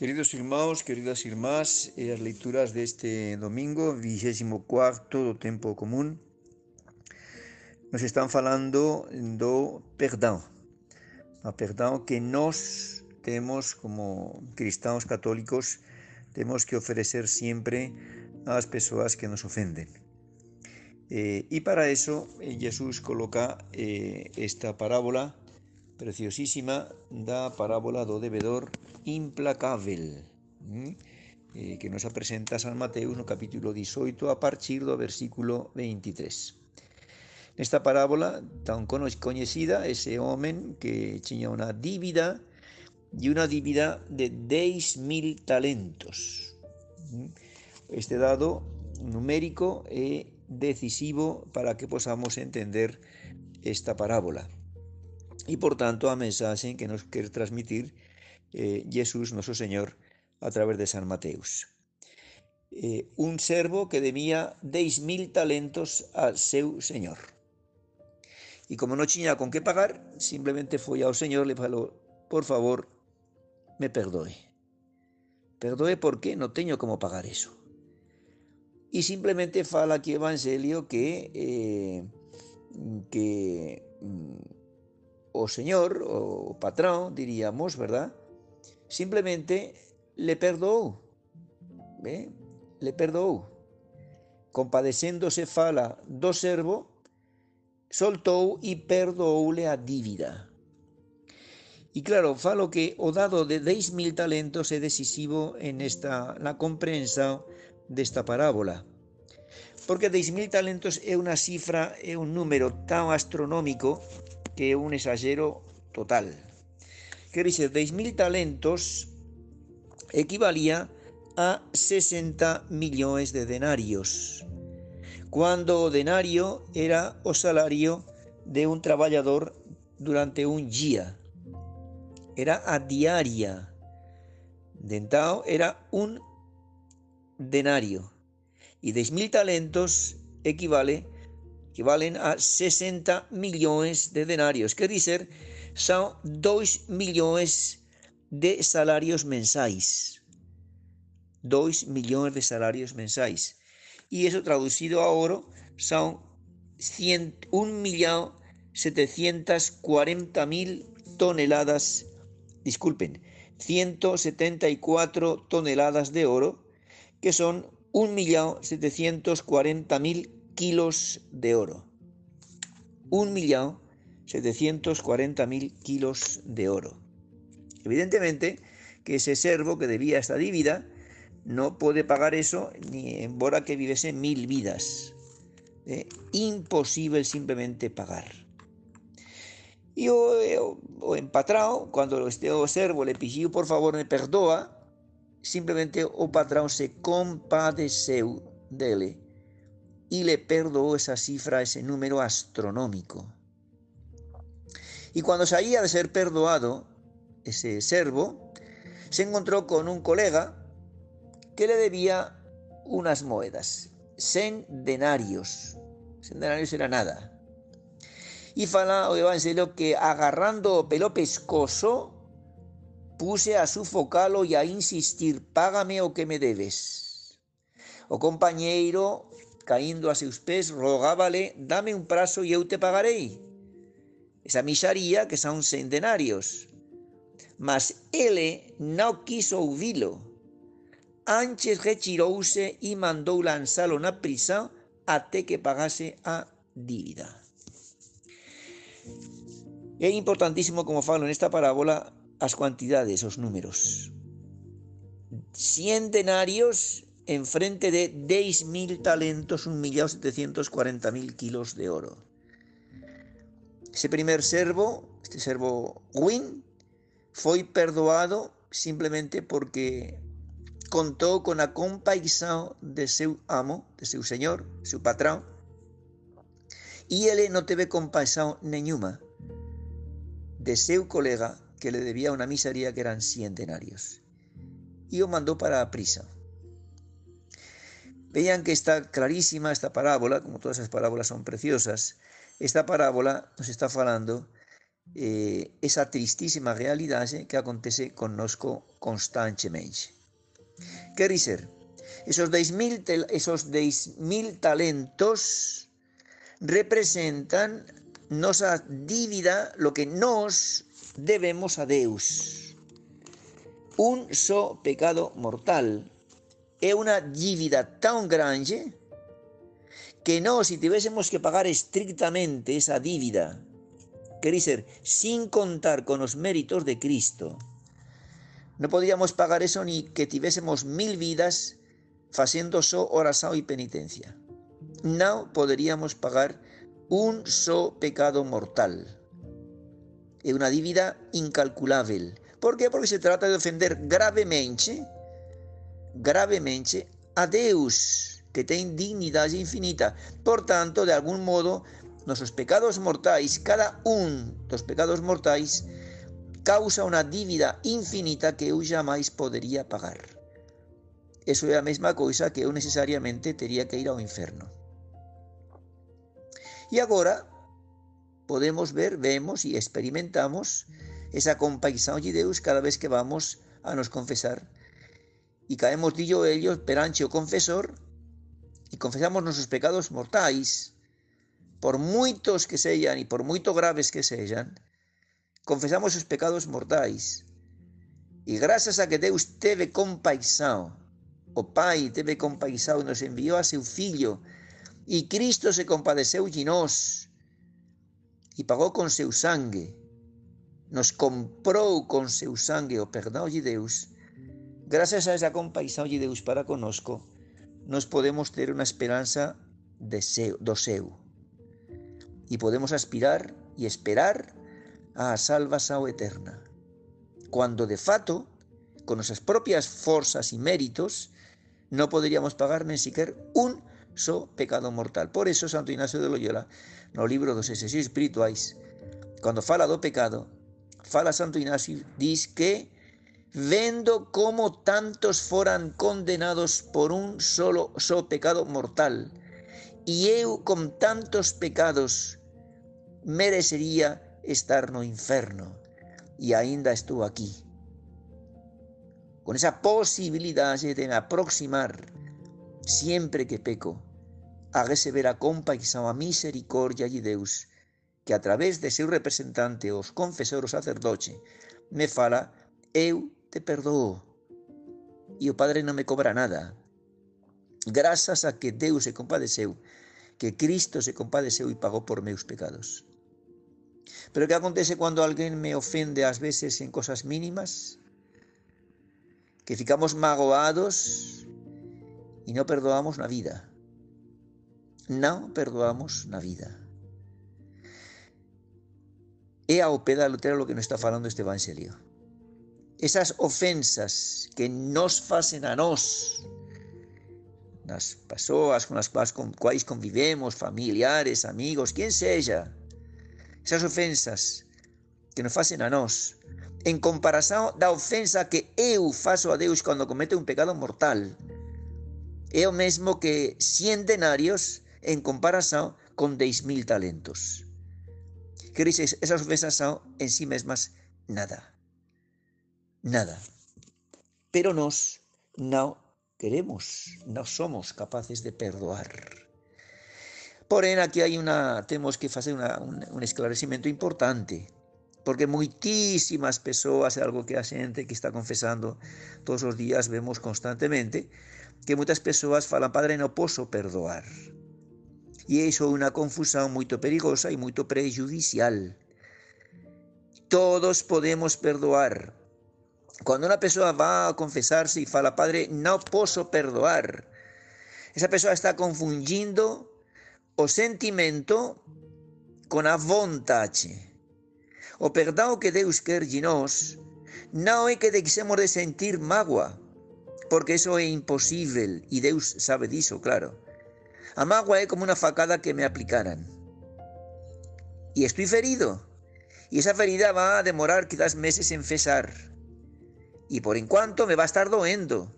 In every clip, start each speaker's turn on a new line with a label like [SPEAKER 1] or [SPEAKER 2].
[SPEAKER 1] Queridos irmãos, queridas irmás, e as leituras deste domingo, 24 do tempo común, nos están falando do perdão. O perdão que nós temos como cristãos católicos, temos que oferecer sempre às pessoas que nos ofenden. Eh, y para eso eh, Jesús coloca eh, esta parábola preciosísima da parábola do devedor implacável eh, que nos apresenta San Mateus no capítulo 18 a partir versículo 23. Nesta parábola tan coñecida, ese homem que tiña unha dívida e unha dívida de 10.000 talentos. Este dado numérico é decisivo para que podamos entender esta parábola. Y por tanto a mensaje que nos quiere transmitir eh, Jesús, nuestro Señor, a través de San Mateus. Eh, un servo que debía 10.000 talentos a seu Señor. Y como no tenía con qué pagar, simplemente fue ao Señor le falou, por favor, me perdoe. Perdoe porque no tengo como pagar eso. Y simplemente fala aquí Evangelio que, eh, que mm, o señor, o patrón, diríamos, ¿verdad? Simplemente le perdoou, ¿eh? le perdoou. Compadecéndose fala do servo, soltou e perdooule a dívida. E claro, falo que o dado de 10.000 talentos é decisivo en esta na comprensa desta parábola. Porque 10.000 talentos é unha cifra, é un número tan astronómico que un exagero total. Que dice, 10.000 talentos equivalía a 60 millones de denarios, cuando denario era o salario de un trabajador durante un día. Era a diaria. Dentao era un denario. Y 10.000 talentos equivale equivalen a 60 millones de denarios, que decir, son 2 millones de salarios mensáis. 2 millones de salarios mensáis. Y eso traducido a oro son 1.740.000 toneladas, disculpen, 174 toneladas de oro, que son 1.740.000 kilos de oro. Un millón setecientos cuarenta mil kilos de oro. Evidentemente que ese servo que debía esta dívida no puede pagar eso ni en bora que viviese mil vidas. ¿eh? Imposible simplemente pagar. Y o, o, empatrao, cuando este servo le pidió por favor me perdoa, simplemente o patrón se compadeceu dele y le perdoó esa cifra, ese número astronómico. Y cuando salía de ser perdoado, ese servo se encontró con un colega que le debía unas moedas, 100 denarios. 100 denarios era nada. Y fala o evangelio que agarrando pelo pescoso, puse a sufocalo y a insistir, págame o que me debes. O compañero caindo a seus pés, rogábale, dame un prazo e eu te pagarei. Esa misaría que son centenarios. Mas ele non quiso ouvilo. Antes retirouse e mandou lanzalo na prisão até que pagase a dívida. É importantísimo, como falo nesta parábola, as cuantidades, os números. Cien denarios en frente de 10.000 talentos, 1.740.000 kilos de oro. Ese primer servo, este servo Win, foi perdoado simplemente porque contou con a compaixão de seu amo, de seu señor, seu patrón, e ele non teve compaixão nenhuma de seu colega que le debía una miseria que eran 100 denarios. E o mandou para prisa. Vean que está clarísima esta parábola, como todas esas parábolas son preciosas. Esta parábola nos está falando eh, esa tristísima realidad que acontece nosotros constantemente. ¿Qué dice? Esos 10.000 esos talentos representan nuestra dívida, lo que nos debemos a Deus. Un solo pecado mortal es una dívida tan grande que no, si tuviésemos que pagar estrictamente esa dívida, que decir, sin contar con los méritos de Cristo, no podríamos pagar eso ni que tuviésemos mil vidas haciendo so oración y penitencia. No podríamos pagar un so pecado mortal. Es una dívida incalculable. ¿Por qué? Porque se trata de ofender gravemente, gravemente a Deus que tiene dignidad infinita. Por tanto, de algún modo, nuestros pecados mortais, cada de los pecados mortais, causa una dívida infinita que yo jamás podría pagar. Eso es la misma cosa que yo necesariamente tendría que ir al infierno. Y ahora podemos ver, vemos y experimentamos esa compasión de Dios cada vez que vamos a nos confesar. Y caemos dillo ellos peranche o confesor y confesamos nuestros pecados mortais, por muchos que sean y por muy graves que sean, confesamos esos pecados mortais. Y gracias a que Deus teve compaixão, o Pai teve compaixão, nos envió a su Filho, y Cristo se compadeceu de nós, y pagó con su sangue, nos compró con su sangue o perdón de Deus, gracias a esa compaixão de Deus para conosco, nos podemos tener una esperanza de seu. Y podemos aspirar y esperar a salvación eterna. Cuando de fato, con nuestras propias fuerzas y méritos, no podríamos pagar ni siquiera un so pecado mortal. Por eso Santo Ignacio de Loyola, no libro dos exercicios espirituales, cuando fala do pecado, fala Santo Ignacio, dice que vendo cómo tantos fueran condenados por un solo, solo pecado mortal, y eu con tantos pecados merecería estar no inferno, y ainda estuvo aquí. Con esa posibilidad de me aproximar siempre que peco, a receber a compaixão, a misericordia de Deus, que a través de su representante, os confesor, o sacerdote, me fala, eu te perdoo y el Padre no me cobra nada. Gracias a que Deus se compadeceu, que Cristo se compadeceu y pagó por meus pecados. Pero ¿qué acontece cuando alguien me ofende a veces en cosas mínimas? Que ficamos magoados y no perdoamos la vida. No perdoamos la vida. He a o lo que nos está falando este evangelio esas ofensas que nos hacen a nos, las personas con las cuales convivemos, familiares, amigos, quien sea, esas ofensas que nos hacen a nos, en comparación la ofensa que eu faço a Deus cuando comete un pecado mortal, es lo mismo que 100 denarios en comparación con 10.000 talentos. Que dices, esas ofensas son en sí mismas nada nada. Pero nos no queremos, no somos capaces de perdoar. Porém, aquí hay una, tenemos que hacer un, esclarecimiento importante, porque muchísimas personas, algo que la gente que está confesando todos los días, vemos constantemente, que muchas personas falan, Padre, no puedo perdoar. Y eso es una confusión muy perigosa y muy prejudicial. Todos podemos perdoar, cuando una persona va a confesarse y fala, Padre, no puedo perdoar, esa persona está confundiendo o sentimento con vontade. O perdón que Deus quer de nós no es que deixemos de sentir mágoa, porque eso es imposible y Deus sabe disso, claro. A mágoa es como una facada que me aplicaran. Y estoy ferido. Y esa ferida va a demorar quizás meses en cesar y por en cuanto me va a estar doendo.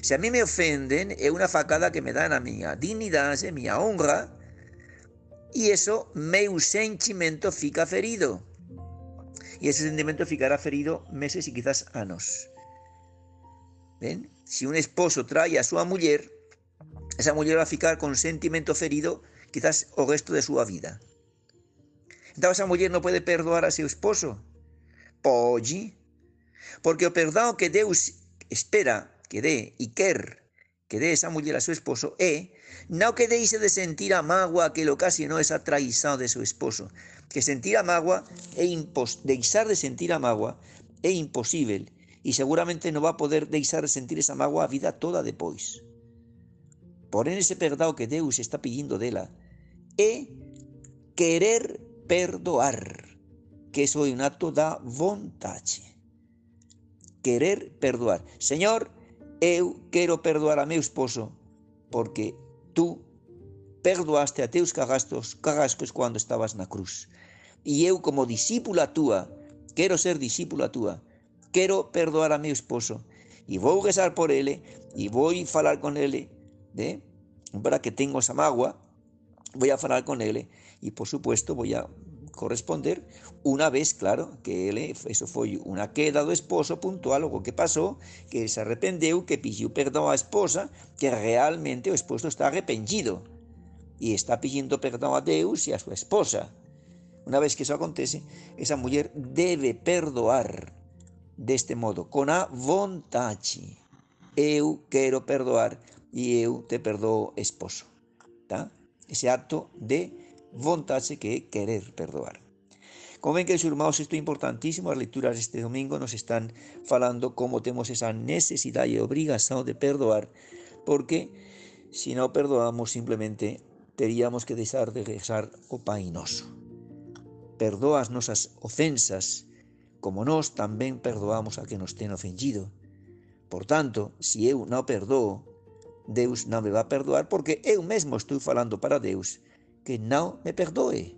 [SPEAKER 1] Si a mí me ofenden, es una facada que me dan a mi dignidad, a mi honra, y eso, meu sentimento fica ferido. y ese sentimento ficará ferido meses y quizás años. ¿Ven? Si un esposo trae a su mujer, esa mujer va a ficar con sentimiento ferido quizás o resto de su vida. Entonces esa mujer no puede perdonar a su esposo. Pode, porque o perdón que Deus espera que dé y quer que dé esa mujer a su esposo es no que deixe de sentir a mágoa que lo casi no esa traición de su esposo. Que sentir a mágoa é impos deixar de sentir a mágoa é imposible y seguramente no va a poder deixar de sentir esa mágoa a vida toda después. Porém, ese perdão que Deus está pedindo dela é querer perdoar, que eso é un acto da vontade. Querer perdoar. Señor, eu quero perdoar a meu esposo porque tú perdoaste a teus cagastos, cagascos cuando estabas na cruz. E eu como discípula túa, quero ser discípula túa, quero perdoar a meu esposo e vou rezar por ele e vou falar con ele de, para que tengo esa magua, voy a hablar con él y por supuesto voy a corresponder una vez, claro, que él, eso fue una queda do esposo puntual, algo que pasó, que se arrependeu, que pidió perdón a esposa, que realmente o esposo está arrepentido y está pidiendo perdón a Deus y a su esposa. Una vez que eso acontece, esa mujer debe perdoar de este modo, con a vontade. Eu quero perdoar y eu te perdoo esposo. Ese acto de vontade que é querer perdoar. Como ven que, irmãos, esto es importantísimo, las lecturas de este domingo nos están falando cómo tenemos esa necesidad y obligación de perdoar, porque si no perdoamos simplemente teríamos que dejar de rezar o painoso. Perdoas nuestras ofensas, como nos también perdoamos a que nos ten ofendido. Por tanto, si eu no perdoo, Deus não me vai perdoar porque eu mesmo estou falando para Deus que não me perdoe.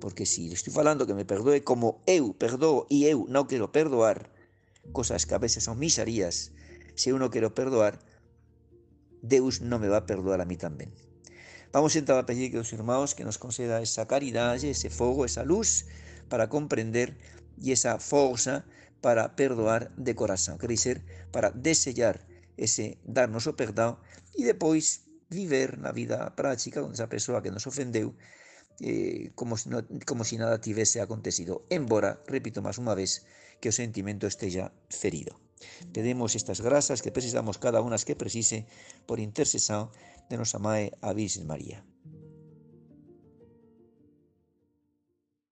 [SPEAKER 1] Porque se estou falando que me perdoe como eu perdoo e eu não quero perdoar, coisas que a veces são miserias, se eu não quero perdoar, Deus não me vai perdoar a mí também. Vamos então a pedir que os irmãos que nos conceda essa caridade, esse fogo, essa luz para compreender e essa força para perdoar de coração. Quer dizer, para desejar ese darnos o perdón y después vivir la vida práctica con esa persona que nos ofendeu eh, como, si como si nada tivese acontecido, embora, repito más una vez, que o sentimento esté ya ferido. Pedimos estas grasas que precisamos cada una que precise por intercesión de nuestra Madre a Virgen María.